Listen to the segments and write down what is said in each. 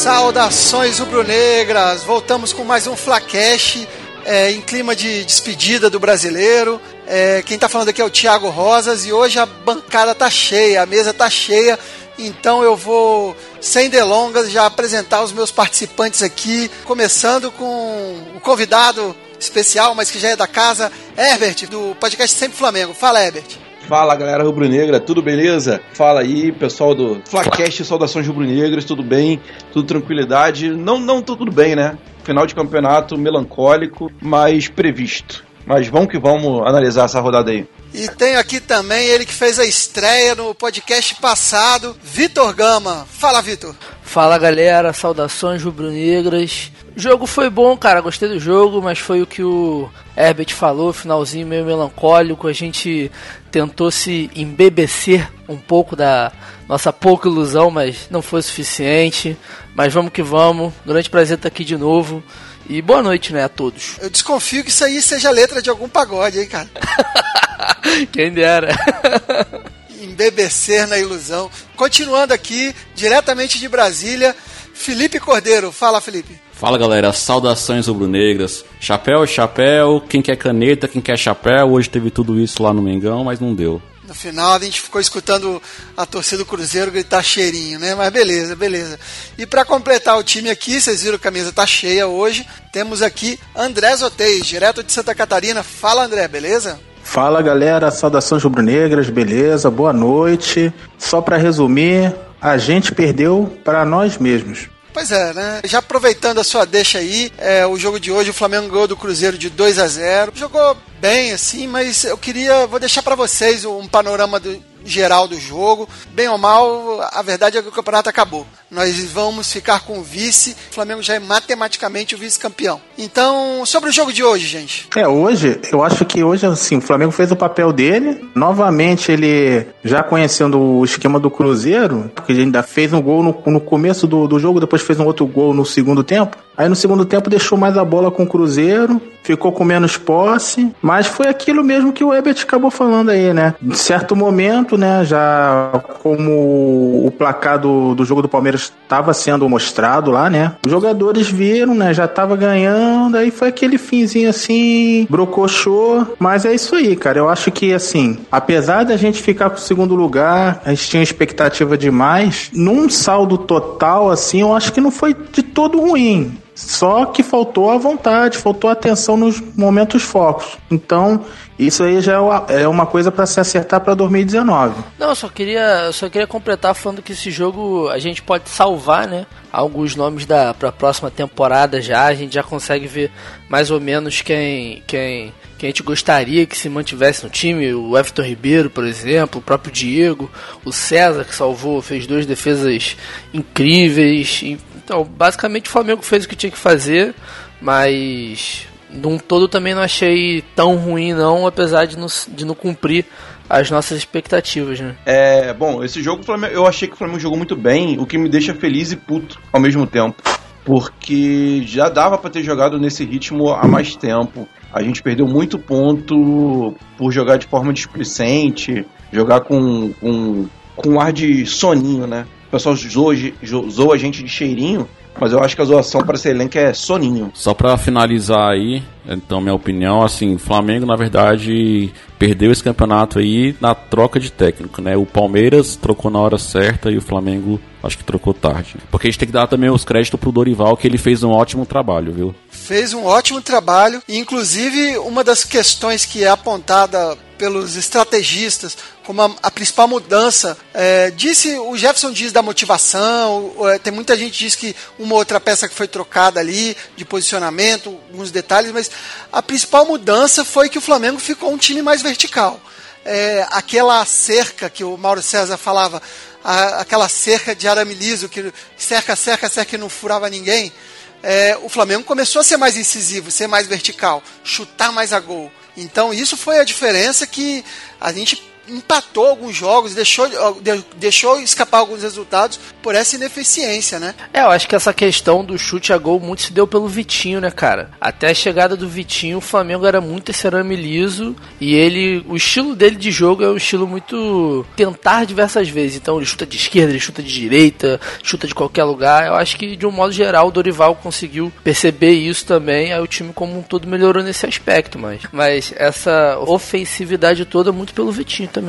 Saudações rubro-negras! Voltamos com mais um Flacash é, em clima de despedida do brasileiro. É, quem está falando aqui é o Thiago Rosas e hoje a bancada tá cheia, a mesa tá cheia. Então eu vou, sem delongas, já apresentar os meus participantes aqui, começando com o convidado especial, mas que já é da casa, Herbert, do podcast Sempre Flamengo. Fala, Herbert. Fala galera rubro-negra, tudo beleza? Fala aí, pessoal do Flacast, saudações rubro-negras, tudo bem? Tudo tranquilidade? Não, não tudo bem, né? Final de campeonato melancólico, mas previsto. Mas vamos que vamos analisar essa rodada aí. E tenho aqui também ele que fez a estreia no podcast passado, Vitor Gama. Fala, Vitor. Fala, galera. Saudações rubro-negras. O jogo foi bom, cara. Gostei do jogo, mas foi o que o Herbert falou, finalzinho meio melancólico. A gente tentou se embebecer um pouco da nossa pouca ilusão, mas não foi suficiente. Mas vamos que vamos. Grande prazer estar aqui de novo. E boa noite, né, a todos. Eu desconfio que isso aí seja letra de algum pagode, hein, cara? Quem dera. Embebecer na ilusão. Continuando aqui, diretamente de Brasília, Felipe Cordeiro. Fala, Felipe. Fala galera, saudações rubro-negras. Chapéu, chapéu, quem quer caneta, quem quer chapéu. Hoje teve tudo isso lá no Mengão, mas não deu. No final a gente ficou escutando a torcida do Cruzeiro gritar cheirinho, né? Mas beleza, beleza. E para completar o time aqui, vocês viram que a mesa tá cheia hoje. Temos aqui André Zotez, direto de Santa Catarina. Fala André, beleza? Fala galera, saudações rubro-negras, beleza? Boa noite. Só para resumir, a gente perdeu para nós mesmos. Pois é, né? Já aproveitando a sua deixa aí, é, o jogo de hoje, o Flamengo ganhou do Cruzeiro de 2 a 0 Jogou bem, assim, mas eu queria. Vou deixar para vocês um panorama do, geral do jogo. Bem ou mal, a verdade é que o campeonato acabou. Nós vamos ficar com o vice. O Flamengo já é matematicamente o vice-campeão. Então, sobre o jogo de hoje, gente. É, hoje, eu acho que hoje, assim, o Flamengo fez o papel dele. Novamente, ele, já conhecendo o esquema do Cruzeiro, porque ele ainda fez um gol no, no começo do, do jogo, depois fez um outro gol no segundo tempo. Aí no segundo tempo deixou mais a bola com o Cruzeiro, ficou com menos posse, mas foi aquilo mesmo que o Ebert acabou falando aí, né? Em certo momento, né, já como o placar do, do jogo do Palmeiras estava sendo mostrado lá, né? Os jogadores viram, né, já tava ganhando, aí foi aquele finzinho assim, brocochô, mas é isso aí, cara. Eu acho que assim, apesar da gente ficar com o segundo lugar, a gente tinha expectativa demais, num saldo total assim, eu acho que não foi de todo ruim. Só que faltou a vontade, faltou a atenção nos momentos focos. Então, isso aí já é uma coisa para se acertar para 2019. Não, eu só queria, só queria completar falando que esse jogo a gente pode salvar, né? Alguns nomes da para a próxima temporada já, a gente já consegue ver mais ou menos quem quem que a gente gostaria que se mantivesse no time, o Everton Ribeiro, por exemplo, o próprio Diego, o César que salvou, fez duas defesas incríveis, então, basicamente o Flamengo fez o que tinha que fazer, mas num todo também não achei tão ruim não, apesar de não, de não cumprir as nossas expectativas, né? É, bom, esse jogo eu achei que o Flamengo jogou muito bem, o que me deixa feliz e puto ao mesmo tempo. Porque já dava para ter jogado nesse ritmo há mais tempo. A gente perdeu muito ponto por jogar de forma displicente, jogar com, com, com ar de soninho, né? O pessoal zoa, zoa a gente de cheirinho, mas eu acho que a zoação para esse elenco é soninho. Só para finalizar aí, então minha opinião, assim, Flamengo na verdade perdeu esse campeonato aí na troca de técnico, né? O Palmeiras trocou na hora certa e o Flamengo acho que trocou tarde. Porque a gente tem que dar também os créditos pro Dorival que ele fez um ótimo trabalho, viu? Fez um ótimo trabalho, inclusive uma das questões que é apontada pelos estrategistas como a, a principal mudança. É, disse o Jefferson diz da motivação, é, tem muita gente diz que uma outra peça que foi trocada ali de posicionamento, alguns detalhes, mas a principal mudança foi que o Flamengo ficou um time mais vertical. É, aquela cerca que o Mauro César falava, a, aquela cerca de arame liso que cerca, cerca, cerca e não furava ninguém. É, o Flamengo começou a ser mais incisivo, ser mais vertical, chutar mais a gol. Então isso foi a diferença que a gente empatou alguns jogos, deixou, deixou escapar alguns resultados por essa ineficiência, né? É, eu acho que essa questão do chute a gol muito se deu pelo Vitinho, né, cara? Até a chegada do Vitinho, o Flamengo era muito cerame liso e ele, o estilo dele de jogo é um estilo muito tentar diversas vezes. Então ele chuta de esquerda, ele chuta de direita, chuta de qualquer lugar. Eu acho que de um modo geral o Dorival conseguiu perceber isso também, aí o time como um todo melhorou nesse aspecto, mas mas essa ofensividade toda muito pelo Vitinho também.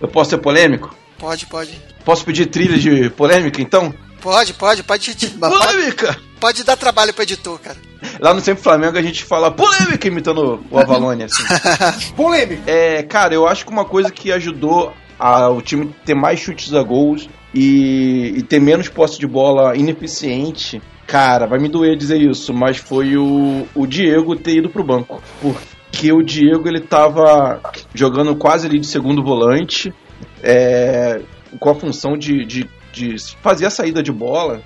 Eu posso ser polêmico? Pode, pode. Posso pedir trilha de polêmica então? Pode, pode, pode. Polêmica! Pode, pode dar trabalho pro editor, cara. Lá no Sempre Flamengo a gente fala polêmica imitando o Avalone, assim. polêmica! É, cara, eu acho que uma coisa que ajudou a, o time ter mais chutes a gols e, e ter menos posse de bola ineficiente Cara, vai me doer dizer isso, mas foi o, o Diego ter ido pro banco. Porque o Diego ele tava jogando quase ali de segundo volante, é, com a função de, de, de fazer a saída de bola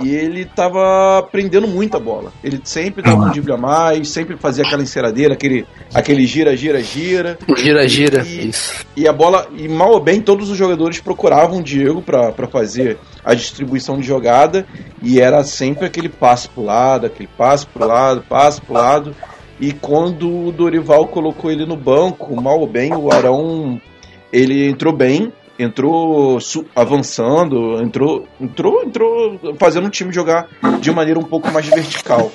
e ele tava prendendo muita bola. Ele sempre dava um drible a mais, sempre fazia aquela enceradeira, aquele, aquele gira, gira, gira. Gira, gira, e, isso. E a bola, e mal ou bem, todos os jogadores procuravam o Diego para fazer a distribuição de jogada e era sempre aquele passe pro lado, aquele passe pro lado, passe pro lado. E quando o Dorival colocou ele no banco, mal ou bem, o Arão ele entrou bem, entrou avançando, entrou, entrou, entrou fazendo o time jogar de maneira um pouco mais vertical.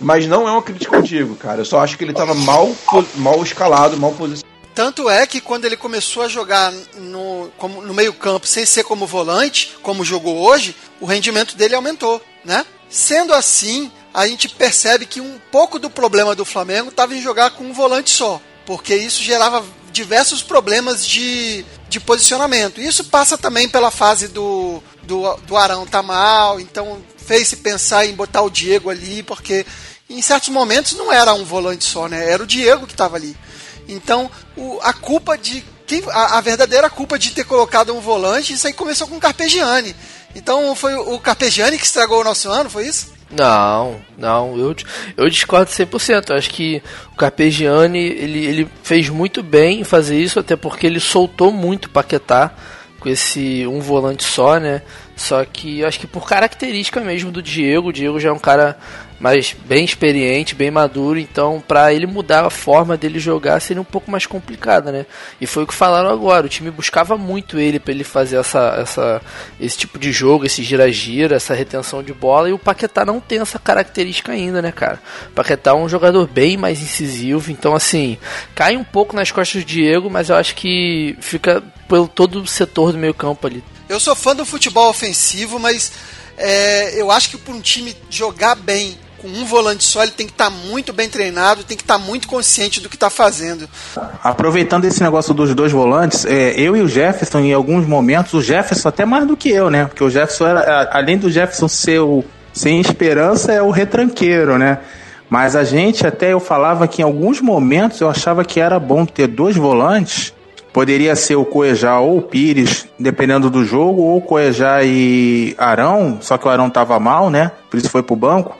Mas não é uma crítica Diego, cara. Eu só acho que ele estava mal, mal escalado, mal posicionado. Tanto é que quando ele começou a jogar no, como, no meio-campo sem ser como volante, como jogou hoje, o rendimento dele aumentou, né? Sendo assim, a gente percebe que um pouco do problema do Flamengo estava em jogar com um volante só, porque isso gerava diversos problemas de, de posicionamento. Isso passa também pela fase do, do, do Arão tá mal, então fez-se pensar em botar o Diego ali, porque em certos momentos não era um volante só, né? Era o Diego que estava ali. Então, o, a culpa de. Quem, a, a, verdadeira culpa de ter colocado um volante, isso aí começou com o Carpegiani. Então foi o Carpegiani que estragou o nosso ano, foi isso? Não, não, eu, eu discordo 100%. Eu acho que o Carpegiani ele, ele fez muito bem em fazer isso, até porque ele soltou muito Paquetá com esse um volante só, né? Só que eu acho que por característica mesmo do Diego, o Diego já é um cara mais bem experiente, bem maduro, então para ele mudar a forma dele jogar seria um pouco mais complicado, né? E foi o que falaram agora, o time buscava muito ele para ele fazer essa, essa, esse tipo de jogo, esse gira-gira, essa retenção de bola, e o Paquetá não tem essa característica ainda, né, cara? O Paquetá é um jogador bem mais incisivo, então assim, cai um pouco nas costas do Diego, mas eu acho que fica pelo todo o setor do meio campo ali. Eu sou fã do futebol ofensivo, mas é, eu acho que para um time jogar bem com um volante só, ele tem que estar tá muito bem treinado, tem que estar tá muito consciente do que está fazendo. Aproveitando esse negócio dos dois volantes, é, eu e o Jefferson, em alguns momentos, o Jefferson até mais do que eu, né? Porque o Jefferson, era, além do Jefferson ser o sem esperança, é o retranqueiro, né? Mas a gente, até eu falava que em alguns momentos eu achava que era bom ter dois volantes Poderia ser o Coejá ou o Pires, dependendo do jogo, ou Coejá e Arão, só que o Arão tava mal, né? Por isso foi pro banco.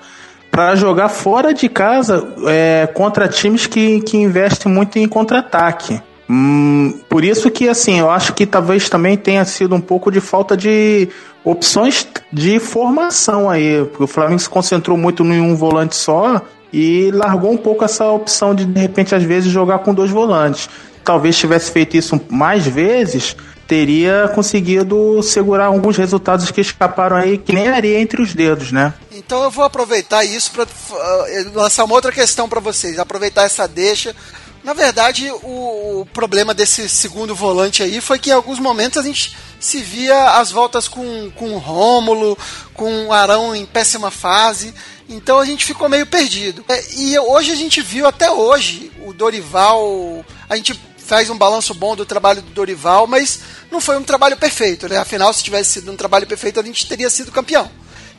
Para jogar fora de casa é, contra times que, que investem muito em contra-ataque. Hum, por isso que, assim, eu acho que talvez também tenha sido um pouco de falta de opções de formação aí. Porque o Flamengo se concentrou muito em um volante só e largou um pouco essa opção de, de repente, às vezes, jogar com dois volantes talvez tivesse feito isso mais vezes, teria conseguido segurar alguns resultados que escaparam aí, que nem areia entre os dedos, né? Então eu vou aproveitar isso para uh, lançar uma outra questão para vocês, aproveitar essa deixa. Na verdade, o, o, problema desse segundo volante aí foi que em alguns momentos a gente se via as voltas com, com o Rômulo, com o Arão em péssima fase. Então a gente ficou meio perdido. É, e hoje a gente viu até hoje o Dorival. A gente faz um balanço bom do trabalho do Dorival, mas não foi um trabalho perfeito, né? Afinal, se tivesse sido um trabalho perfeito, a gente teria sido campeão.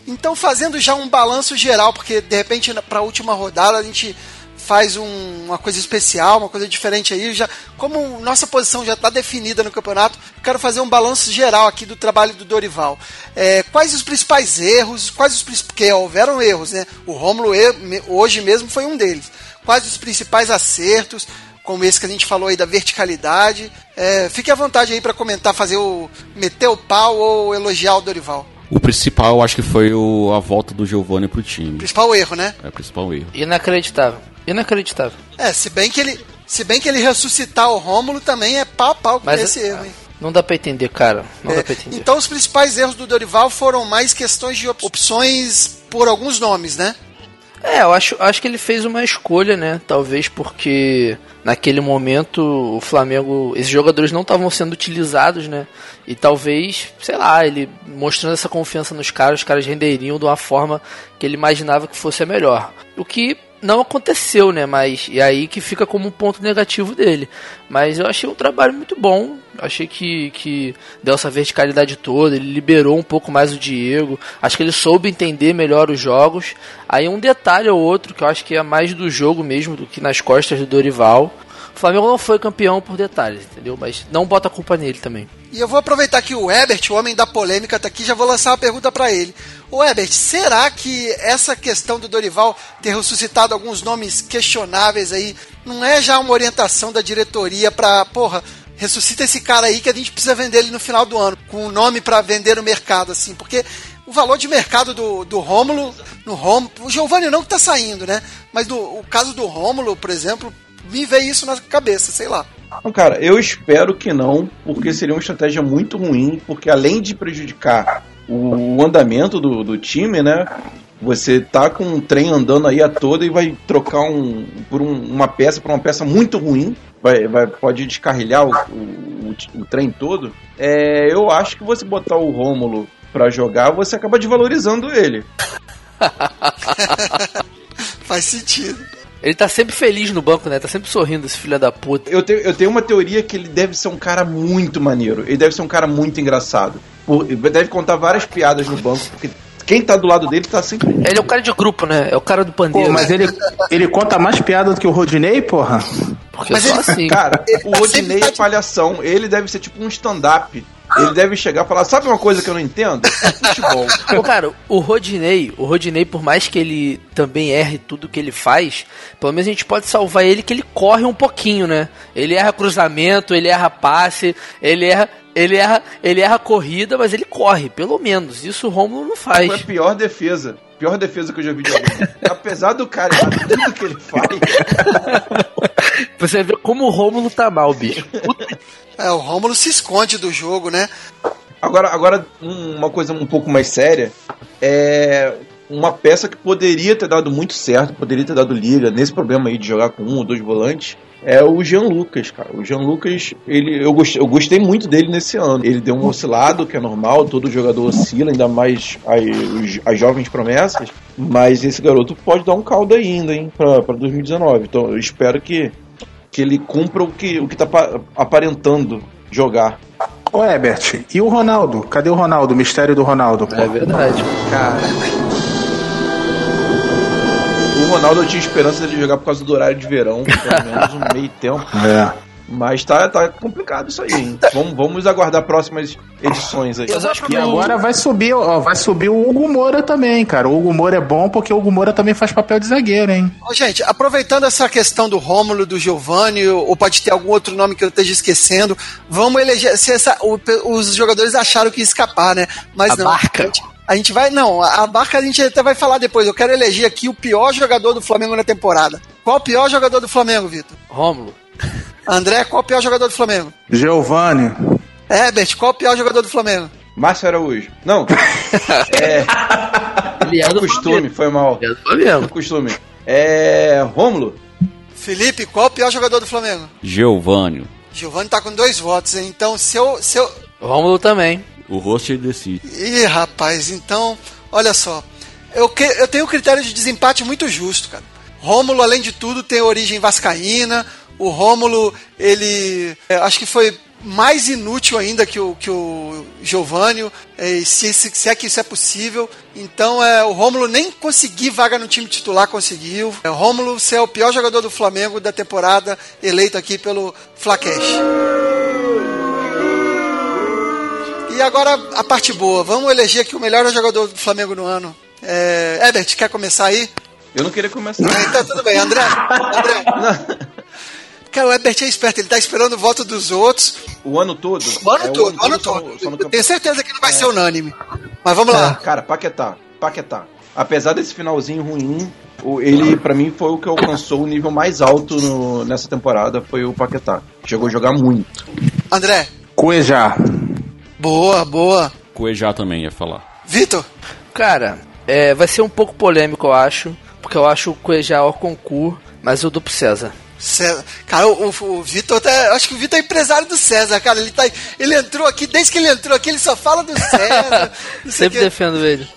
Então, fazendo já um balanço geral, porque de repente para a última rodada a gente faz um, uma coisa especial, uma coisa diferente aí, já como nossa posição já está definida no campeonato, quero fazer um balanço geral aqui do trabalho do Dorival. É, quais os principais erros? Quais os porque houveram erros, né? O Rômulo hoje mesmo foi um deles. Quais os principais acertos? como esse que a gente falou aí da verticalidade. É, fique à vontade aí para comentar, fazer o meter o pau ou elogiar o Dorival. O principal, eu acho que foi o, a volta do Giovanni pro time. Principal erro, né? É o principal erro. Inacreditável. Inacreditável. É, se bem que ele, se bem que ele ressuscitar o Rômulo também é pau a pau com Mas- esse erro, hein? Não dá pra entender, cara. Não É, dá pra entender. então os principais erros do Dorival foram mais questões de op- opções por alguns nomes, né? É, eu acho, acho que ele fez uma escolha, né? Talvez porque naquele momento o Flamengo, esses jogadores não estavam sendo utilizados, né? E talvez, sei lá, ele mostrando essa confiança nos caras, os caras renderiam de uma forma que ele imaginava que fosse a melhor. O que não aconteceu, né? Mas e aí que fica como um ponto negativo dele. Mas eu achei um trabalho muito bom. Achei que, que deu essa verticalidade toda, ele liberou um pouco mais o Diego. Acho que ele soube entender melhor os jogos. Aí um detalhe ou outro que eu acho que é mais do jogo mesmo do que nas costas do Dorival. O Flamengo não foi campeão por detalhes, entendeu? Mas não bota a culpa nele também. E eu vou aproveitar que o Ebert, o homem da polêmica, tá aqui, já vou lançar uma pergunta pra ele. O Ebert, será que essa questão do Dorival ter ressuscitado alguns nomes questionáveis aí, não é já uma orientação da diretoria pra, porra, ressuscita esse cara aí que a gente precisa vender ele no final do ano, com um nome pra vender no mercado, assim, porque o valor de mercado do, do Rômulo, no Rômulo, o Giovanni não que tá saindo, né? Mas do, o caso do Rômulo, por exemplo, me veio isso na cabeça, sei lá. Cara, eu espero que não, porque seria uma estratégia muito ruim, porque além de prejudicar o, o andamento do, do time, né? Você tá com um trem andando aí a toda e vai trocar um por um- uma peça por uma peça muito ruim, vai, vai pode descarrilhar o, o, o- o trem todo. É, eu acho que você botar o Rômulo pra jogar, você acaba desvalorizando ele. Faz sentido. Ele tá sempre feliz no banco, né? Tá sempre sorrindo, esse filho da puta. Eu tenho, eu tenho uma teoria que ele deve ser um cara muito maneiro. Ele deve ser um cara muito engraçado. Por- ele deve contar várias piadas no banco, porque quem tá do lado dele tá sempre. Ele é o cara de grupo, né? É o cara do pandeiro. Pô, mas ele, ele conta mais piada do que o Rodinei, porra? Porque mas só ele- assim. Cara, o Rodinei tá é palhação. Ele deve ser tipo um stand-up. Ele deve chegar e falar: Sabe uma coisa que eu não entendo? Futebol. Ô, cara, o Rodinei, o Rodinei, por mais que ele também erre tudo que ele faz, pelo menos a gente pode salvar ele que ele corre um pouquinho, né? Ele erra cruzamento, ele erra passe, ele erra, ele erra, ele erra corrida, mas ele corre, pelo menos. Isso o Romulo não faz. Foi a pior defesa. Pior defesa que eu já vi de alguém. Apesar do cara errar tudo que ele faz, Você vê como o Rômulo tá mal, bicho. Puta É, o Rômulo se esconde do jogo, né? Agora, agora um- uma coisa um pouco mais séria é uma peça que poderia ter dado muito certo, poderia ter dado liga nesse problema aí de jogar com um ou dois volantes. É o Jean Lucas, cara. O Jean Lucas, ele, eu, gostei, eu gostei muito dele nesse ano. Ele deu um oscilado, que é normal, todo jogador oscila, ainda mais as, as jovens promessas. Mas esse garoto pode dar um caldo ainda, hein, pra, pra 2019. Então eu espero que, que ele cumpra o que, o que tá pa- aparentando jogar. Ô, Ebert, e o Ronaldo? Cadê o Ronaldo? O mistério do Ronaldo, pô? É verdade. Cara, O Ronaldo eu tinha esperança dele jogar por causa do horário de verão, pelo menos um meio tempo. É. Mas tá, tá complicado isso aí, hein? Vamos, vamos aguardar próximas edições aí. Mas eu acho que E o- agora vai subir, ó, vai subir o Hugo Moura também, cara. O Hugo Moura é bom porque o Hugo Moura também faz papel de zagueiro, hein? Ô, gente, aproveitando essa questão do Rômulo, do Giovanni, ou pode ter algum outro nome que eu esteja esquecendo, vamos eleger. Se essa- o- os jogadores acharam que ia escapar, né? Mas A não. barca. A gente, a gente vai. Não, a, a barca a gente até vai falar depois. Eu quero eleger aqui o pior jogador do Flamengo na temporada. Qual o pior jogador do Flamengo, Vitor? Rômulo. André, qual o pior jogador do Flamengo? Giovanni. Herbert, qual o pior jogador do Flamengo? Márcio Araújo. Não, Ele é do costume, foi mal. Flamengo. Ele é do Flamengo. Costume. É. Rômulo. Felipe, qual o pior jogador do Flamengo? Giovânio. Giovanni tá com dois votos, hein? Então, se eu, se eu, Rômulo também. O rosto ele decide. Ih, rapaz, então, olha só. Eu, que, eu tenho um critério de desempate muito justo, cara. Rômulo, além de tudo, tem origem vascaína. O Rômulo, ele. é, acho que foi mais inútil ainda que o, que o Giovanni, é, se, se, se é que isso é possível. Então, é, o Rômulo nem conseguir vaga no time titular conseguiu. É, o Rômulo ser o pior jogador do Flamengo da temporada, eleito aqui pelo Flacash. E agora a parte boa. Vamos eleger aqui o melhor jogador do Flamengo no ano. É... Ebert, quer começar aí? Eu não queria começar. Então tudo bem, André. André. Cara, o Herbert é esperto, ele tá esperando o voto dos outros. O ano todo? O ano É, todo, o ano só- todo. só no Eu campe- tenho certeza que não vai ser unânime. Mas vamos lá. Cara, Paquetá, Paquetá. Apesar desse finalzinho ruim, ele pra mim foi o que alcançou o nível mais alto no- nessa temporada, foi o Paquetá. Chegou a jogar muito. André, Cuejá. boa, boa. Cuejá também ia falar. Vitor, Cara, é, vai ser um pouco polêmico, eu acho. Porque eu acho o Cuejá ao concurso, mas eu dou pro César. César. Cara, o, o- Vitor tá. Acho que o Vitor é empresário do César, cara. Ele, tá, ele entrou aqui, desde que ele entrou aqui, ele só fala do César. Sempre defendo ele.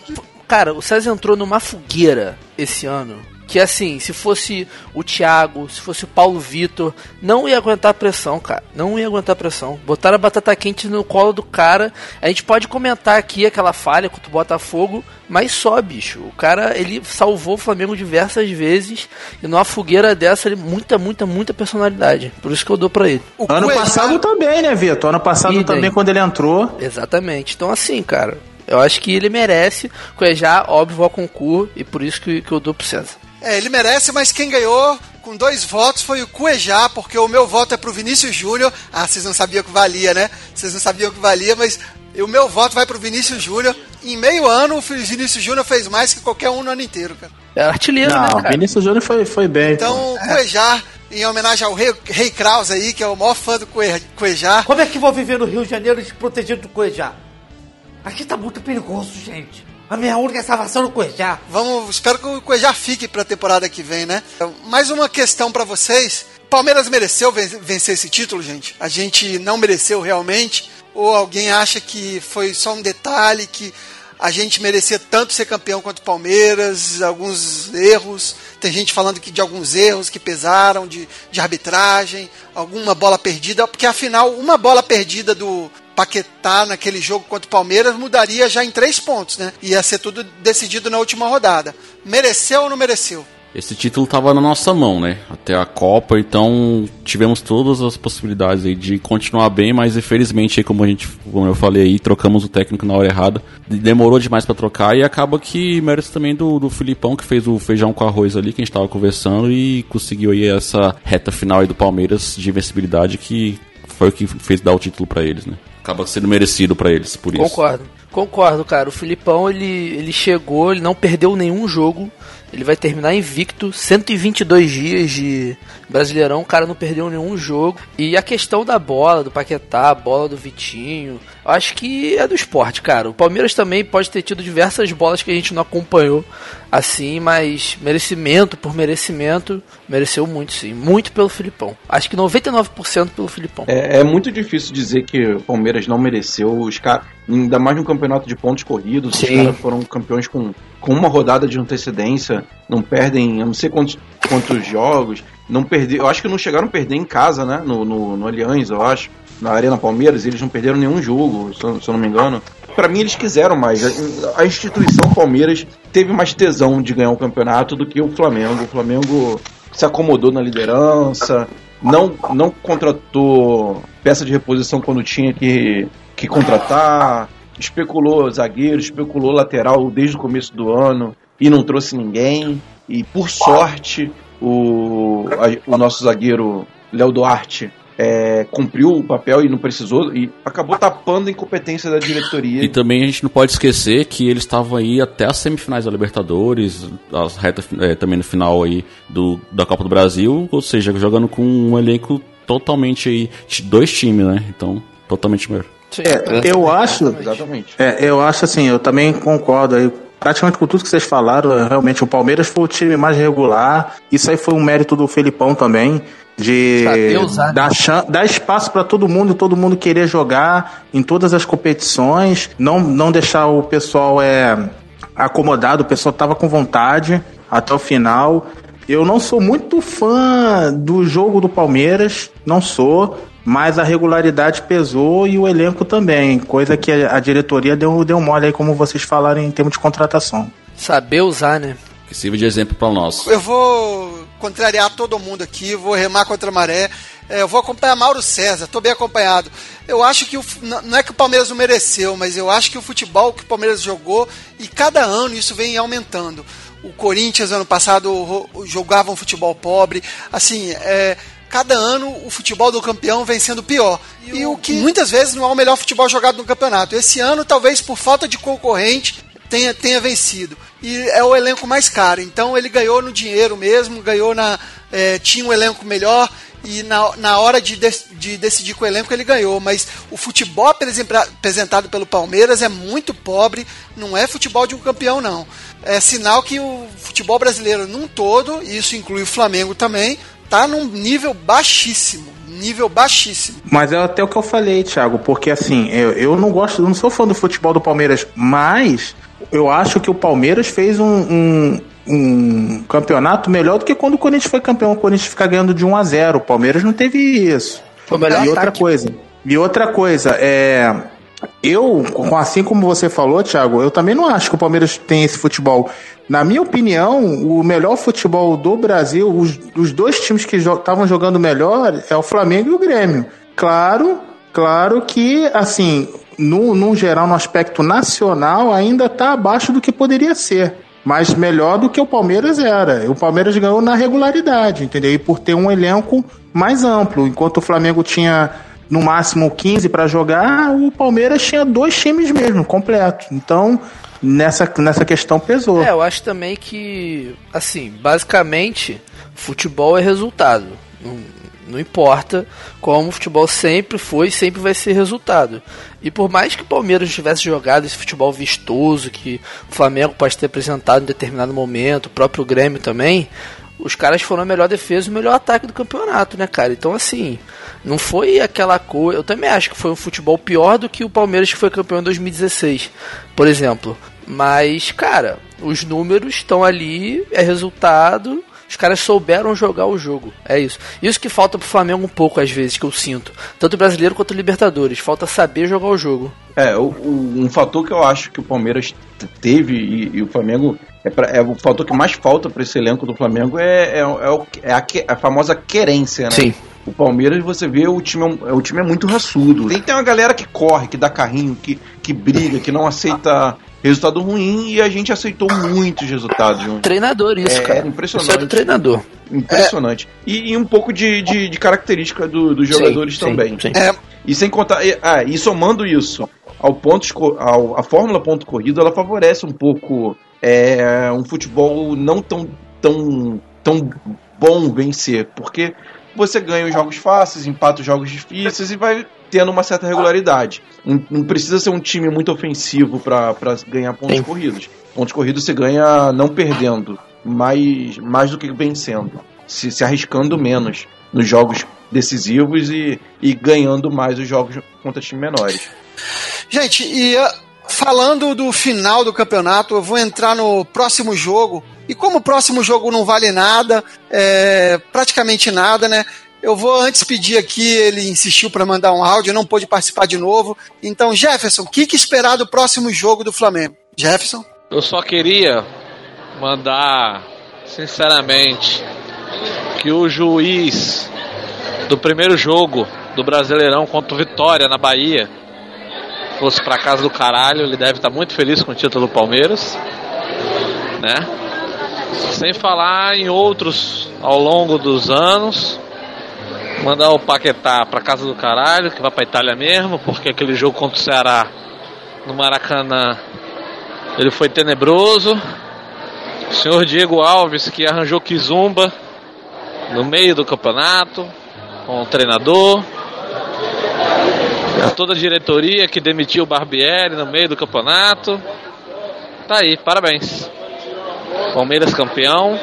Cara, o César entrou numa fogueira esse ano. Que assim, se fosse o Thiago, se fosse o Paulo Vitor, não ia aguentar a pressão, cara. Não ia aguentar a pressão. Botaram a batata quente no colo do cara. A gente pode comentar aqui aquela falha contra o Botafogo, mas só, bicho. O cara, ele salvou o Flamengo diversas vezes. E numa fogueira dessa, ele muita, muita, muita personalidade. Por isso que eu dou pra ele. O Ano Cuejá- passado também, né, Vitor? Ano passado Idem. também, quando ele entrou. Exatamente. Então, assim, cara, eu acho que ele merece. Cuejá, óbvio, ao concurso. E por isso que, que eu dou pro César. É, ele merece, mas quem ganhou com dois votos foi o Cuejá, porque o meu voto é pro Vinícius Júnior. Ah, vocês não sabiam que valia, né? Vocês não sabiam que valia, mas o meu voto vai pro Vinícius Júnior. Em meio ano, o Vinícius Júnior fez mais que qualquer um no ano inteiro, cara. É artilheiro, né, Não, cara? Vinícius Júnior foi, foi bem. pô. Então, o Cuejá, em homenagem ao Rei, Rei Kraus aí, que é o maior fã do Cue- Cuejá. Como é que vou viver no Rio de Janeiro desprotegido do Cuejá? Aqui tá muito perigoso, gente. A minha única salvação é no Cuejá. Vamos, espero que o Cuejá fique pra temporada que vem, né? Mais uma questão pra vocês. Palmeiras mereceu ven- vencer esse título, gente? A gente não mereceu realmente? Ou alguém acha que foi só um detalhe que a gente merecia tanto ser campeão quanto Palmeiras, alguns erros, tem gente falando que de alguns erros que pesaram, de, de arbitragem, alguma bola perdida, porque afinal, uma bola perdida do Paquetá naquele jogo contra o Palmeiras mudaria já em três pontos, né? Ia ser tudo decidido na última rodada. Mereceu ou não mereceu? Esse título tava na nossa mão, né? Até a Copa, então tivemos todas as possibilidades aí de continuar bem, mas infelizmente, aí, como a gente, como eu falei aí, trocamos o técnico na hora errada. Demorou demais pra trocar e acaba que merece também do, do Filipão, que fez o feijão com arroz ali, que a gente tava conversando, e conseguiu aí essa reta final aí do Palmeiras de invencibilidade que foi o que fez dar o título pra eles, né? Acaba sendo merecido pra eles, por isso. Concordo. Concordo, cara. O Filipão, ele, ele chegou, ele não perdeu nenhum jogo. Ele vai terminar invicto, 122 dias de Brasileirão, o cara não perdeu nenhum jogo. E a questão da bola, do Paquetá, a bola do Vitinho, eu acho que é do esporte, cara. O Palmeiras também pode ter tido diversas bolas que a gente não acompanhou assim, mas merecimento por merecimento, mereceu muito sim. Muito pelo Filipão. Acho que 99% pelo Filipão. É, é muito difícil dizer que o Palmeiras não mereceu. Os caras, ainda mais num campeonato de pontos corridos, os Sim. caras foram campeões com, com uma rodada de antecedência, não perdem, eu não sei quantos, quantos jogos, não perder, eu acho que não chegaram a perder em casa, né? No, no, no eu acho, na Arena Palmeiras, eles não perderam nenhum jogo, se eu, não me engano. Pra mim, eles quiseram mais. A, a instituição Palmeiras teve mais tesão de ganhar o campeonato do que o Flamengo. O Flamengo se acomodou na liderança, não, não contratou peça de reposição quando tinha que, que contratar, especulou zagueiro, especulou lateral desde o começo do ano e não trouxe ninguém. E por sorte, o, a- o nosso zagueiro Léo Duarte é, cumpriu o papel e não precisou e acabou tapando a incompetência da diretoria. E também a gente não pode esquecer que eles estavam aí até as semifinais da Libertadores, as retas é, também no final aí do, da Copa do Brasil, ou seja, jogando com um elenco totalmente aí, dois times, né? Então, totalmente melhor. Sim, É, eu acho. Exatamente. É, eu acho assim, eu também concordo aí. Praticamente com tudo que vocês falaram, é, realmente o Palmeiras foi o time mais regular. Isso aí foi um mérito do Felipão também. De né? dar, chan- dar espaço para todo mundo, todo mundo querer jogar em todas as competições, não, não deixar o pessoal é, acomodado, o pessoal tava com vontade até o final. Eu não sou muito fã do jogo do Palmeiras, não sou, mas a regularidade pesou e o elenco também, coisa que a, diretoria deu, deu mole aí, como vocês falaram em termos de contratação. Saber usar, né? Que sirva de exemplo para nós. Eu vou contrariar todo mundo aqui, vou remar contra a maré. É, eu vou acompanhar Mauro César, tô bem acompanhado. Eu acho que o, não é que o Palmeiras não mereceu, mas eu acho que o futebol que o Palmeiras jogou e cada ano isso vem aumentando. O Corinthians ano passado jogava um futebol pobre. Assim, é, cada ano o futebol do campeão vem sendo pior. E o que muitas vezes não é o melhor futebol jogado no campeonato. Esse ano, talvez por falta de concorrente, tenha, tenha vencido. E é o elenco mais caro. Então ele ganhou no dinheiro mesmo, ganhou na. É, tinha um elenco melhor e na, na hora de, de, de, decidir com o elenco ele ganhou. Mas o futebol apresentado pelo Palmeiras é muito pobre, não é futebol de um campeão, não. É sinal que o futebol brasileiro num todo, e isso inclui o Flamengo também, tá num nível baixíssimo. Nível baixíssimo. Mas é até o que eu falei, Thiago, porque assim, eu, eu não gosto, não sou fã do futebol do Palmeiras, mas eu acho que o Palmeiras fez um, um um campeonato melhor do que quando o Corinthians foi campeão. O Corinthians fica ganhando de 1 a 0 O Palmeiras não teve isso. Foi melhor e outra coisa. E outra coisa, é. Eu, assim como você falou, Thiago, eu também não acho que o Palmeiras tem esse futebol. Na minha opinião, o melhor futebol do Brasil, os, os dois times que estavam jo jogando melhor é o Flamengo e o Grêmio. Claro, claro que, assim, no, no geral, no aspecto nacional, ainda está abaixo do que poderia ser mas melhor do que o Palmeiras era. O Palmeiras ganhou na regularidade, entendeu? E por ter um elenco mais amplo. Enquanto o Flamengo tinha no máximo 15 para jogar, o Palmeiras tinha dois times mesmo, completo. Então, nessa, nessa questão pesou. É, eu acho também que, assim, basicamente, futebol é resultado. Não importa como o futebol sempre foi e sempre vai ser resultado. E por mais que o Palmeiras tivesse jogado esse futebol vistoso que o Flamengo pode ter apresentado em determinado momento, o próprio Grêmio também, os caras foram a melhor defesa e o melhor ataque do campeonato, né, cara? Então, assim, não foi aquela coisa. Eu também acho que foi um futebol pior do que o Palmeiras que foi campeão em 2016, por exemplo. Mas, cara, os números estão ali, é resultado. Os caras souberam jogar o jogo. É isso. Isso que falta pro Flamengo um pouco, às vezes, que eu sinto. Tanto brasileiro quanto Libertadores. Falta saber jogar o jogo. É, o, o, um fator que eu acho que o Palmeiras teve e, e o Flamengo. É, pra, é, o fator que mais falta para esse elenco do Flamengo é, é, é, o, é a, a, famosa querência, né? Sim. O Palmeiras, você vê, o time, é, o time é muito raçudo. Tem, tem uma galera que corre, que dá carrinho, que, que briga, que não aceita resultado ruim e a gente aceitou muitos resultados. Junto. Treinador, isso, é, cara. Impressionante. Isso é do treinador. Impressionante. É. E, e, um pouco de, de, de característica do, dos jogadores sim, também. Sim, sim. É. E sem contar. E, ah, e somando isso ao ponto, ao, a fórmula ponto corrido, ela favorece um pouco é, um futebol não tão, tão, tão bom vencer. Porque você ganha os jogos fáceis, empata os jogos difíceis e vai tendo uma certa regularidade. Não, precisa ser um time muito ofensivo para ganhar pontos Sim. corridos. Pontos corridos você ganha não perdendo, mais, mais do que vencendo. Se, se arriscando menos nos jogos decisivos e, e ganhando mais os jogos contra times menores. Gente, e uh, falando do final do campeonato, eu vou entrar no próximo jogo. E como o próximo jogo não vale nada, é, praticamente nada, né? Eu vou antes pedir aqui, ele insistiu para mandar um áudio, não pôde participar de novo. Então, Jefferson, o que, que esperar do próximo jogo do Flamengo? Jefferson? Eu só queria mandar, sinceramente, que o juiz do primeiro jogo do Brasileirão contra o Vitória na Bahia fosse para casa do caralho. Ele deve estar muito feliz com o título do Palmeiras, né? Sem falar em outros ao longo dos anos Mandar o Paquetá pra casa do caralho, que vai pra Itália mesmo, porque aquele jogo contra o Ceará no Maracanã ele foi tenebroso. O senhor Diego Alves, que arranjou Kizumba no meio do campeonato, com o treinador. Toda a diretoria que demitiu o Barbieri no meio do campeonato. Tá aí, parabéns. Palmeiras campeão.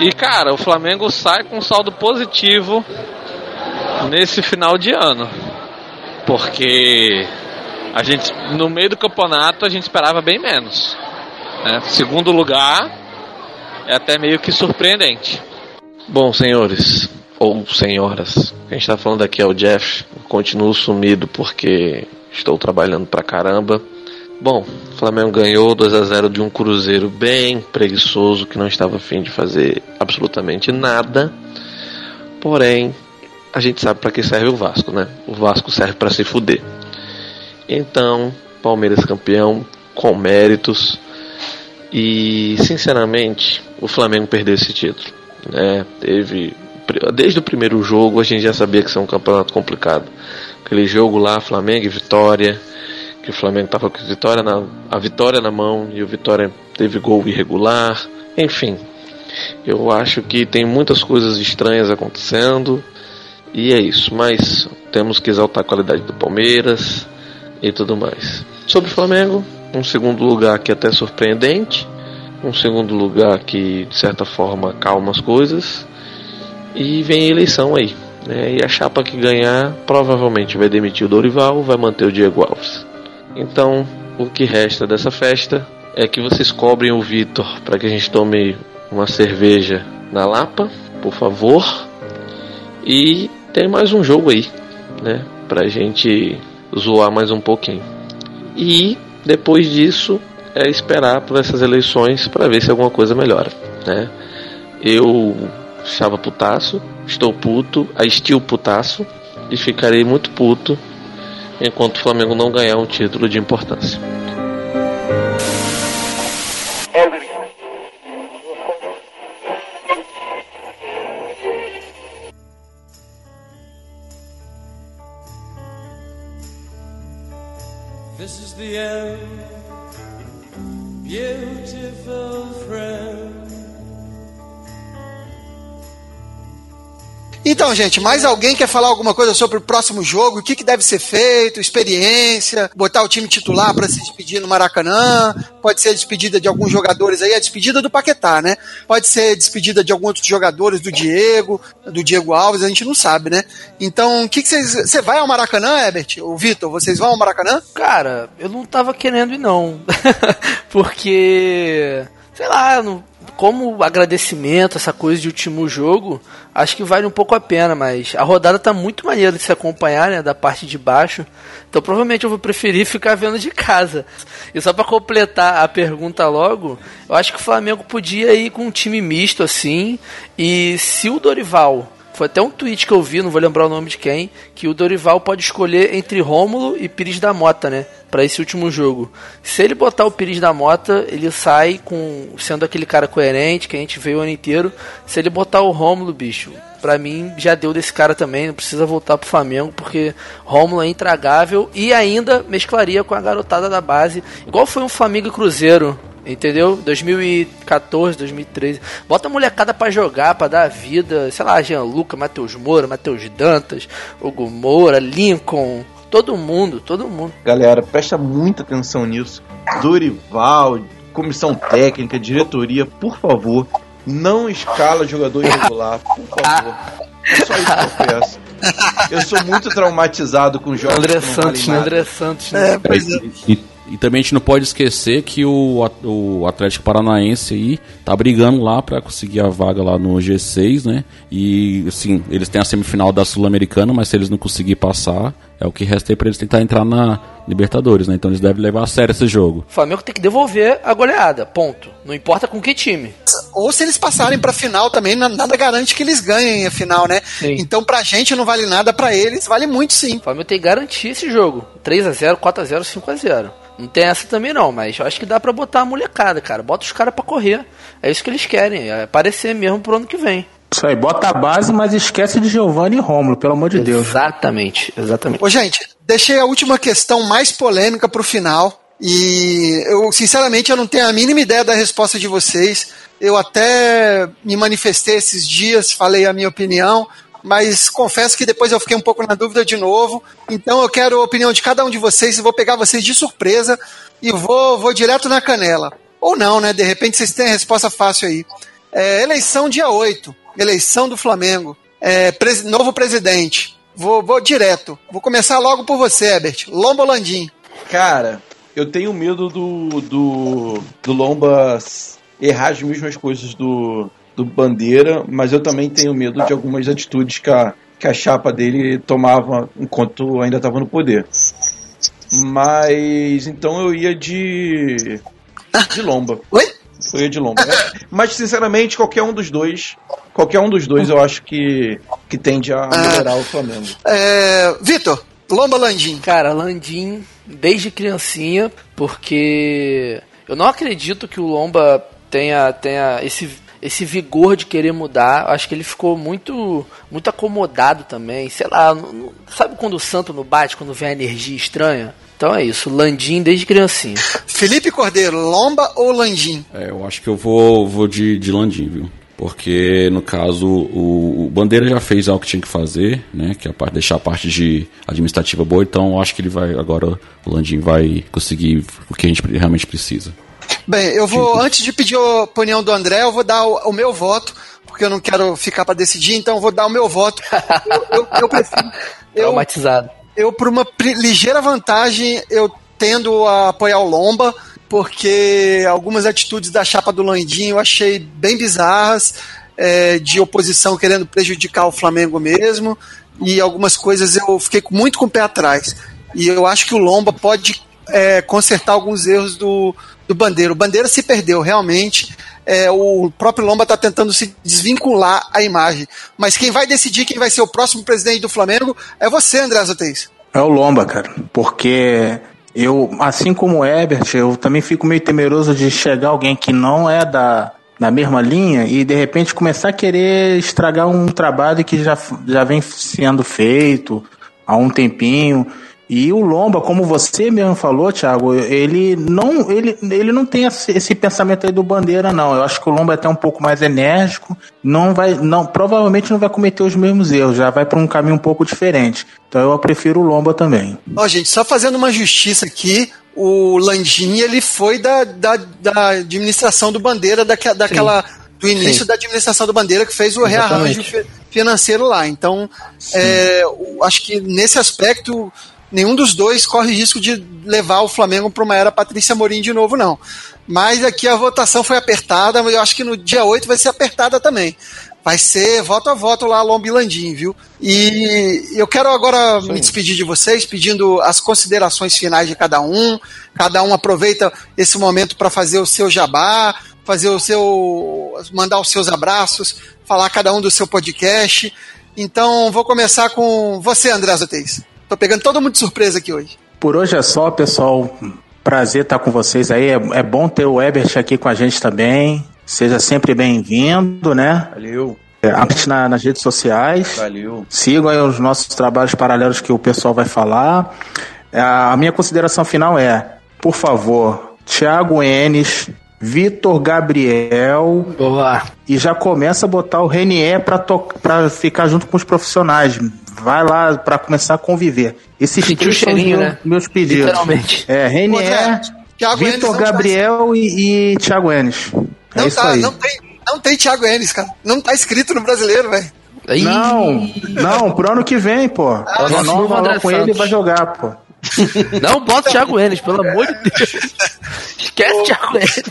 E cara, o Flamengo sai com um saldo positivo nesse final de ano. Porque a gente no meio do campeonato a gente esperava bem menos. Né? Segundo lugar é até meio que surpreendente. Bom, senhores ou senhoras, gente está falando aqui é o Jeff. continuo sumido porque estou trabalhando pra caramba. Bom, o Flamengo ganhou 2 a 0 de um Cruzeiro bem preguiçoso que não estava afim de fazer absolutamente nada. Porém, a gente sabe para que serve o Vasco, né? O Vasco serve para se fuder. Então, Palmeiras campeão com méritos e, sinceramente, o Flamengo perdeu esse título. Né? Teve desde o primeiro jogo a gente já sabia que isso é um campeonato complicado. Aquele jogo lá, Flamengo e Vitória, que o Flamengo estava com a vitória, na, a vitória na mão e o Vitória teve gol irregular. Enfim, eu acho que tem muitas coisas estranhas acontecendo e é isso. Mas temos que exaltar a qualidade do Palmeiras e tudo mais. Sobre o Flamengo, um segundo lugar que é até surpreendente, um segundo lugar que de certa forma calma as coisas e vem a eleição aí. Né? E a chapa que ganhar provavelmente vai demitir o Dorival, vai manter o Diego Alves. Então, o que resta dessa festa é que vocês cobrem o Vitor para que a gente tome uma cerveja na Lapa, por favor. E tem mais um jogo aí, né? Pra gente zoar mais um pouquinho. E depois disso é esperar por essas eleições para ver se alguma coisa melhora, né? Eu estava putaço, estou puto, a estilo putaço e ficarei muito puto enquanto o Flamengo não ganhar um título de importância. Então, gente, mais alguém quer falar alguma coisa sobre o próximo jogo? O que, que deve ser feito? Experiência? Botar o time titular para se despedir no Maracanã? Pode ser a despedida de alguns jogadores aí, a despedida do Paquetá, né? Pode ser a despedida de alguns outros jogadores, do Diego, do Diego Alves, a gente não sabe, né? Então, o que, vocês. Você vai ao Maracanã, Herbert? O Vitor, vocês vão ao Maracanã? Cara, eu não tava querendo ir não. Porque. Sei lá, não, como agradecimento, essa coisa de último jogo, acho que vale um pouco a pena, mas a rodada tá muito maneira de se acompanhar, né, da parte de baixo. Então provavelmente eu vou preferir ficar vendo de casa. E só para completar a pergunta logo, eu acho que o Flamengo podia ir com um time misto assim, e se o Dorival foi até um tweet que eu vi, não vou lembrar o nome de quem, que o Dorival pode escolher entre Rômulo e Pires da Mota, né? Para esse último jogo. Se ele botar o Pires da Mota, ele sai com sendo aquele cara coerente que a gente veio o ano inteiro. Se ele botar o Rômulo, bicho, pra mim já deu desse cara também, não precisa voltar pro Flamengo, porque Rômulo é intragável e ainda mesclaria com a garotada da base, igual foi um Flamengo e Cruzeiro Entendeu? 2014, 2013. Bota a molecada pra jogar, pra dar vida. Sei lá, Jean Luca, Matheus Moura, Matheus Dantas, Hugo Moura, Lincoln. Todo mundo, todo mundo. Galera, presta muita atenção nisso. Dorival, comissão técnica, diretoria, por favor, não escala jogador irregular, por favor. É só isso que eu peço. Eu sou muito traumatizado com jogos André que não Santos, valem né? nada. André Santos, né? É, pois é. E, também a gente não pode esquecer que o, o Atlético Paranaense aí tá brigando lá pra conseguir a vaga lá no G6, né? E assim, eles têm a semifinal da Sul-Americana, mas se eles não conseguir passar, é o que resta aí pra eles tentar entrar na Libertadores, né? Então eles devem levar a sério esse jogo. O Flamengo tem que devolver a goleada, ponto. Não importa com que time. Ou se eles passarem pra final também, na- nada garante que eles ganhem a final, né? Sim. Então pra gente não vale nada, pra eles vale muito sim. O Flamengo tem que garantir esse jogo. 3 a 0 4 a 0 5 a 0 Não tem essa também não, mas eu acho que dá pra botar a molecada, cara. Bota os caras pra correr. É isso que eles querem, é aparecer mesmo pro ano que vem. Isso aí, bota a base, mas esquece de Giovanni e Rômulo, pelo amor de Deus. Exatamente, exatamente. Ô, gente, deixei a última questão mais polêmica pro final. E eu, sinceramente, eu não tenho a mínima ideia da resposta de vocês. Eu até me manifestei esses dias, falei a minha opinião, mas confesso que depois eu fiquei um pouco na dúvida de novo. Então eu quero a opinião de cada um de vocês e vou pegar vocês de surpresa e vou, vou direto na canela. Ou não, né? De repente vocês têm a resposta fácil aí. É, eleição dia 8, eleição do Flamengo. É, pres- novo presidente. Vou, vou direto. Vou começar logo por você, Herbert. Lomba Landim. Cara, eu tenho medo do, do, do Lomba errar as mesmas coisas do, do Bandeira, mas eu também tenho medo de algumas atitudes que a, que a chapa dele tomava enquanto ainda estava no poder. Mas então eu ia de. de Lomba. Oi? Eu ia de Lomba. É, Mas sinceramente, qualquer um dos dois. Qualquer um dos dois eu acho que, que tende a melhorar o Flamengo. É, Vitor, Lomba Landim. Cara, Landim, desde criancinha, porque eu não acredito que o Lomba tenha, tenha esse, esse vigor de querer mudar. Acho que ele ficou muito muito acomodado também. Sei lá, não- não- sabe quando o santo não bate, quando vem a energia estranha? Então é isso, Landim desde criancinha. Felipe Cordeiro, Lomba ou Landim? É, eu acho que eu vou, vou de, de Landim, viu? Porque, no caso, o, o Bandeira já fez algo que tinha que fazer, né? Que é a parte, deixar a parte de administrativa boa, então eu acho que ele vai, agora o Landim vai conseguir o que a gente realmente precisa. Bem, eu vou, antes de pedir a opinião do André, eu vou dar o, o meu voto, porque eu não quero ficar para decidir, então eu vou dar o meu voto. Eu, eu, eu prefiro. Eu, Traumatizado. eu, por uma ligeira vantagem, eu tendo a apoiar o Lomba, porque algumas atitudes da chapa do Landim eu achei bem bizarras, é, de oposição querendo prejudicar o Flamengo mesmo, e algumas coisas eu fiquei muito com o pé atrás. E eu acho que o Lomba pode é, consertar alguns erros do, do Bandeira. O Bandeira se perdeu, realmente. É, o próprio Lomba está tentando se desvincular a imagem. Mas quem vai decidir quem vai ser o próximo presidente do Flamengo é você, André Azoteis. É o Lomba, cara. Porque eu, assim como o Ebert, eu também fico meio temeroso de chegar alguém que não é da, da mesma linha e de repente começar a querer estragar um trabalho que já, já vem sendo feito há um tempinho. E o Lomba, como você mesmo falou, Thiago, ele não, ele, ele não tem esse, esse pensamento aí do Bandeira, não. Eu acho que o Lomba é até um pouco mais enérgico, não vai, não, provavelmente não vai cometer os mesmos erros, já vai para um caminho um pouco diferente. Então eu prefiro o Lomba também. Ó, gente, só fazendo uma justiça aqui, o Landim, ele foi da, da, da administração do Bandeira, daque- daquela, do início Sim. da administração do Bandeira, que fez o Exatamente. rearranjo fi- financeiro lá. Então, é, acho que nesse aspecto, nenhum dos dois corre risco de levar o Flamengo para uma era Patrícia Morim de novo, não. Mas aqui a votação foi apertada, eu acho que no dia 8 vai ser apertada também. Vai ser voto a voto lá, Lomba e Landim, viu? E eu quero agora me despedir de vocês, pedindo as considerações finais de cada um. Cada um aproveita esse momento para fazer o seu jabá, fazer o seu. mandar os seus abraços, falar cada um do seu podcast. Então, vou começar com você, André Azoteis. Tô pegando todo mundo de surpresa aqui hoje. Por hoje é só, pessoal. Prazer estar com vocês aí. É, é bom ter o Ebert aqui com a gente também. Seja sempre bem-vindo, né? Valeu, É, na- nas redes sociais. valeu. Sigam aí os nossos trabalhos paralelos que o pessoal vai falar. É, A minha consideração final é, por favor, Thiago Enes, Vitor Gabriel Boa. e já começa a botar o Renier pra ficar junto com os profissionais. Vai lá pra começar a conviver. Esses Sentiu três o cheirinho, meus, né? meus pedidos. Literalmente. É, Renier, Enes Vitor Gabriel e, e Thiago Enes. É Não, isso tá, aí. não tem, não tem Thiago Enes, cara. Não tá escrito no brasileiro, velho. Não, não, pro ano que vem, pô. novo Renova lá com ele e vai jogar, pô. Não bota o Thiago Enes, pelo amor de Deus. Esquece o Thiago Enes.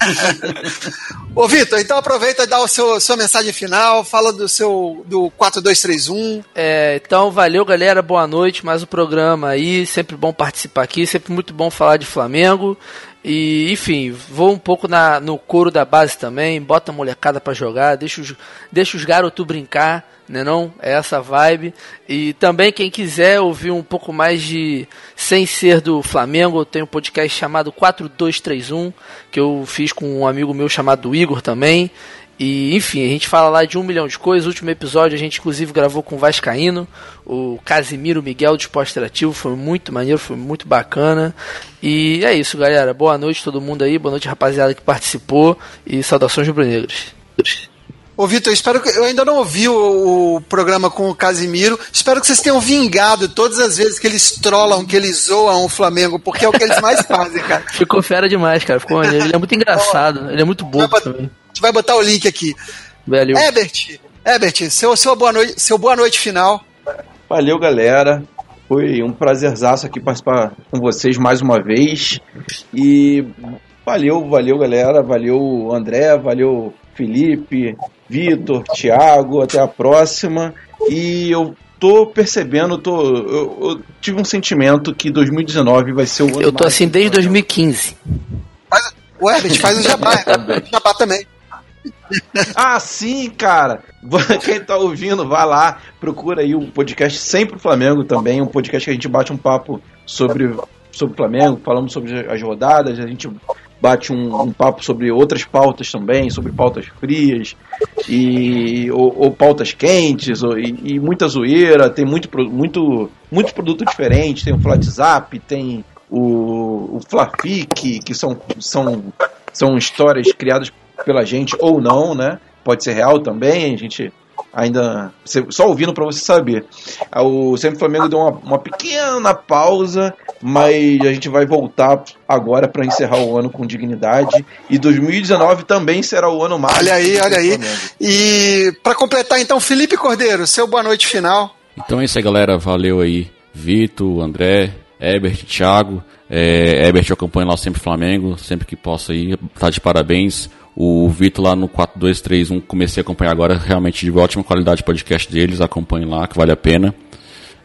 Ô, Vitor, então aproveita e dá o seu, sua mensagem final, fala do seu do 4231. É, então, valeu, galera. Boa noite. Mais um programa aí. Sempre bom participar aqui. Sempre muito bom falar de Flamengo. E, enfim, vou um pouco na, no couro da base também. Bota a molecada pra jogar. Deixa os, deixa os garotos brincar. Né não? É essa vibe. E também, quem quiser ouvir um pouco mais de Sem Ser do Flamengo, eu tenho um podcast chamado 4231, que eu fiz com um amigo meu chamado Igor também. E, enfim, a gente fala lá de um milhão de coisas. O último episódio a gente, inclusive, gravou com o Vascaíno, o Casimiro Miguel do Esporte Interativo. Foi muito maneiro, foi muito bacana. E é isso, galera. Boa noite todo mundo aí. Boa noite, rapaziada que participou. E saudações rubro-negras. Ô, Vitor, espero que. Eu ainda não ouvi o, o programa com o Casimiro. Espero que vocês tenham vingado todas as vezes que eles trollam, que eles zoam o Flamengo, porque é o que eles mais fazem, cara. Ficou fera demais, cara. Ficou. Ele é muito engraçado. Ele é muito bobo Vai também. A gente vai botar o link aqui. Valeu. Herbert, Herbert, seu, seu, boa noite, seu boa noite final. Valeu, galera. Foi um prazerzaço aqui participar com vocês mais uma vez. E valeu, valeu, galera. Valeu, André. Valeu, Felipe, Vitor, Thiago. Até a próxima. E eu tô percebendo, tô, eu, eu tive um sentimento que 2019 vai ser o ano Eu tô mais- assim desde 2015. Faz, o Herbert faz o jabá, Herbert. jabá também. Ah, sim, cara. Quem tá ouvindo, vai lá, procura aí o podcast Sempre o Flamengo também, um podcast que a gente bate um papo sobre sobre o Flamengo, falamos sobre as rodadas, a gente bate um, um papo sobre outras pautas também, sobre pautas frias e ou, ou pautas quentes ou, e, e muita zoeira. Tem muito, muito, muito produto diferente. Tem o WhatsApp, tem o, o Flafic, que são, são, são histórias criadas pela gente ou não, né? Pode ser real também, a gente ainda. Só ouvindo pra você saber. Ah, O Sempre Flamengo deu uma, uma pequena pausa, mas a gente vai voltar agora pra encerrar o ano com dignidade. E 2019 também será o ano mágico. Olha aí, olha aí. E pra completar então, Felipe Cordeiro, seu boa noite final. Então é isso aí, galera. Valeu aí. Vitor, André, Ebert, Thiago. É, Ebert, eu acompanho lá sempre Flamengo, sempre que posso aí. Tá de parabéns. O Vitor lá no 4231, comecei a acompanhar agora, realmente de ótima qualidade podcast deles. Acompanhe lá, que vale a pena.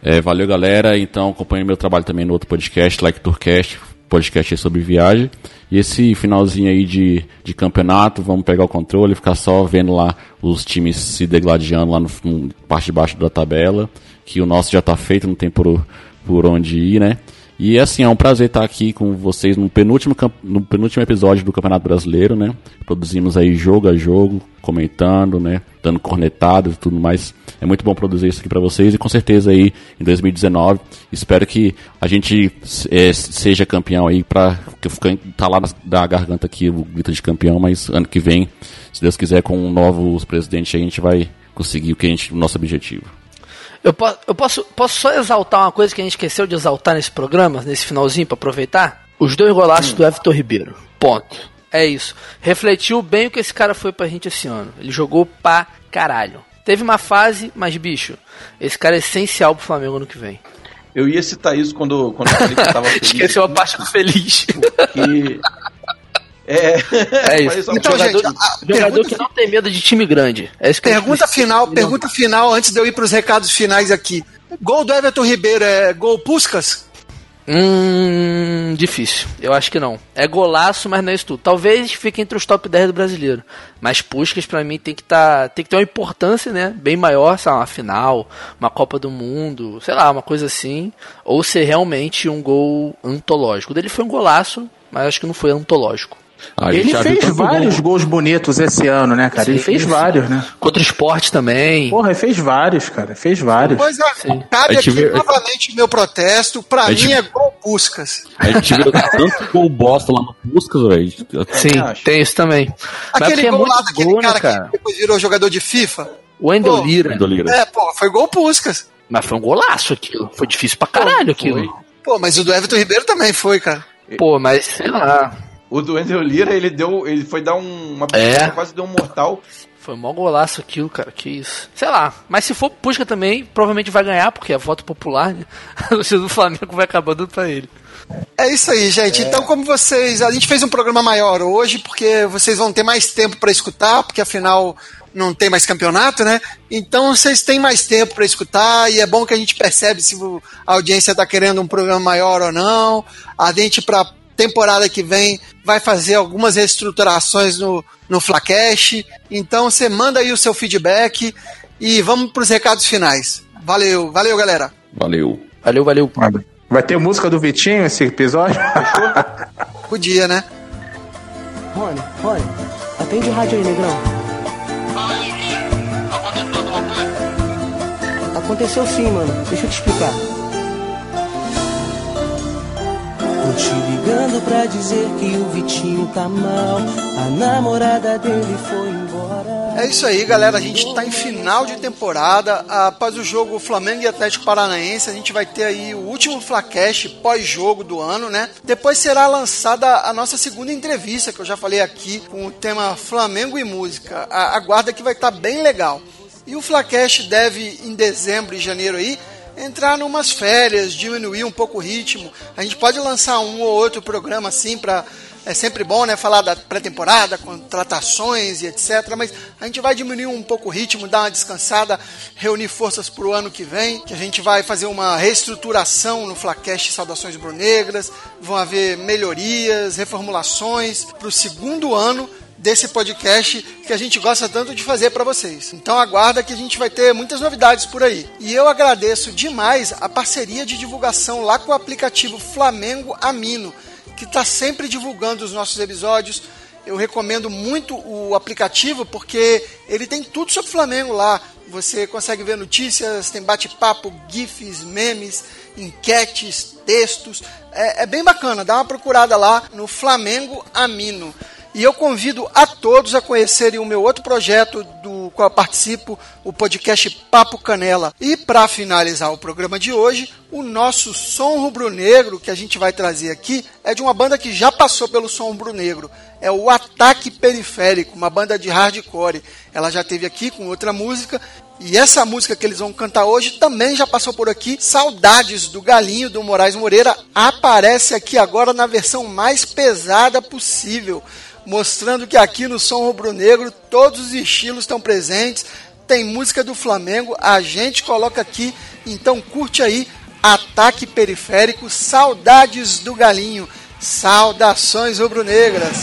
É, valeu, galera. Então, acompanhe meu trabalho também no outro podcast, Like Tourcast, podcast sobre viagem. E esse finalzinho aí de, de campeonato, vamos pegar o controle ficar só vendo lá os times se degladiando lá no, no parte de baixo da tabela. Que o nosso já tá feito, não tem por, por onde ir, né? E assim, é um prazer estar aqui com vocês no penúltimo, no penúltimo episódio do Campeonato Brasileiro, né? Produzimos aí jogo a jogo, comentando, né? Dando cornetado e tudo mais. É muito bom produzir isso aqui pra vocês e com certeza aí em 2019 espero que a gente eh, seja campeão aí pra que fica tá lá na, da garganta aqui o grito de campeão, mas ano que vem, se Deus quiser com novos presidentes aí, a gente vai conseguir o que a gente, o nosso objetivo. Eu, po- eu posso, posso só exaltar uma coisa que a gente esqueceu de exaltar nesse programa, nesse finalzinho, pra aproveitar? Os dois golaços do Everton Ribeiro. Ponto. É isso. Refletiu bem o que esse cara foi pra gente esse ano. Ele jogou pra caralho. Teve uma fase, mas bicho, esse cara é essencial pro Flamengo ano que vem. Eu ia citar isso quando, quando eu falei que eu tava feliz. Esqueceu a parte do feliz. Que... É, É isso. Então, jogador, gente, jogador pergunta- que não tem medo de time grande. É isso que Pergunta final, pergunta final antes de eu ir pros recados finais aqui. Gol do Everton Ribeiro é gol Puscas? Hum, difícil. Eu acho que não. É golaço, mas não é isso tudo. Talvez fique entre os top 10 do brasileiro. Mas Puskas pra mim tem que tá, tem que ter uma importância, né, bem maior, sei lá, uma final, uma Copa do Mundo, sei lá, uma coisa assim, ou ser realmente um gol antológico. O dele foi um golaço, mas acho que não foi antológico. A gente Ele viu fez vários gol. gols bonitos esse ano, né, cara? ele Sim, fez sim. vários, né? Contra o esporte também. Porra, ele fez vários, cara. Fez vários. Pois é, Sim. cabe aqui vê- novamente o meu protesto. Pra A gente- mim é gol Puscas. A gente viu tanto gol bosta lá no Puskas, velho. Sim, tem isso também. Mas Aquele é gol muito lá daquele gol, né, cara, cara? que depois virou jogador de FIFA. O Wendel Pô, Lira. É, pô, foi gol Puscas. Mas foi um golaço aquilo. Foi difícil pra caralho aquilo. Pô, mas o do Everton Ribeiro também foi, cara. Pô, mas sei lá. O do Wendel Lira, ele deu. Ele foi dar um, uma É. quase deu um mortal. Foi mó golaço aquilo, cara. Que isso. Sei lá. Mas se for Pusca também, provavelmente vai ganhar, porque é voto popular, né? A torcida do Flamengo vai acabar dando pra ele. É isso aí, gente. Então, como vocês. A gente fez um programa maior hoje, porque vocês vão ter mais tempo para escutar, porque afinal não tem mais campeonato, né? Então vocês têm mais tempo para escutar e é bom que a gente percebe se a audiência está querendo um programa maior ou não. A gente, para temporada que vem, vai fazer algumas reestruturações no, no Flacash. Então você manda aí o seu feedback e vamos para os recados finais. Valeu, valeu, galera. Valeu. Valeu, valeu. Vai ter música do Vitinho esse episódio? Podia, né? Rony, Rony, atende o rádio aí, negrão. Aconteceu sim, mano. Deixa eu te explicar. Te ligando pra dizer que o Vitinho tá mal. A namorada dele foi embora. É isso aí, galera. A gente está em final de temporada. Após o jogo Flamengo e Atlético Paranaense, a gente vai ter aí o último Flacast pós-jogo do ano, né? Depois será lançada a nossa segunda entrevista, que eu já falei aqui, com o tema Flamengo e Música. Aguarda que vai estar bem legal. E o Flacast deve, em dezembro e janeiro aí, entrar numas férias, diminuir um pouco o ritmo. A gente pode lançar um ou outro programa assim para é sempre bom, né, falar da pré-temporada, contratações e etc, mas a gente vai diminuir um pouco o ritmo, dar uma descansada, reunir forças para o ano que vem, que a gente vai fazer uma reestruturação no Flacast Saudações Brunegras, vão haver melhorias, reformulações para o segundo ano desse podcast que a gente gosta tanto de fazer para vocês. Então aguarda que a gente vai ter muitas novidades por aí. E eu agradeço demais a parceria de divulgação lá com o aplicativo Flamengo Amino, que está sempre divulgando os nossos episódios. Eu recomendo muito o aplicativo porque ele tem tudo sobre o Flamengo lá. Você consegue ver notícias, tem bate-papo, GIFs, memes, enquetes, textos. É, é, bem bacana, dá uma procurada lá no Flamengo Amino. E eu convido a todos a conhecerem o meu outro projeto do qual participo, o podcast Papo Canela. E para finalizar o programa de hoje, o nosso som rubro-negro que a gente vai trazer aqui é de uma banda que já passou pelo som rubro-negro. É o Ataque Periférico, uma banda de hardcore. Ela já teve aqui com outra música e essa música que eles vão cantar hoje também já passou por aqui. Saudades do Galinho do Moraes Moreira aparece aqui agora na versão mais pesada possível mostrando que aqui no Som Rubro Negro todos os estilos estão presentes. Tem música do Flamengo, a gente coloca aqui, então curte aí Ataque Periférico, Saudades do Galinho. Saudações rubro-negras.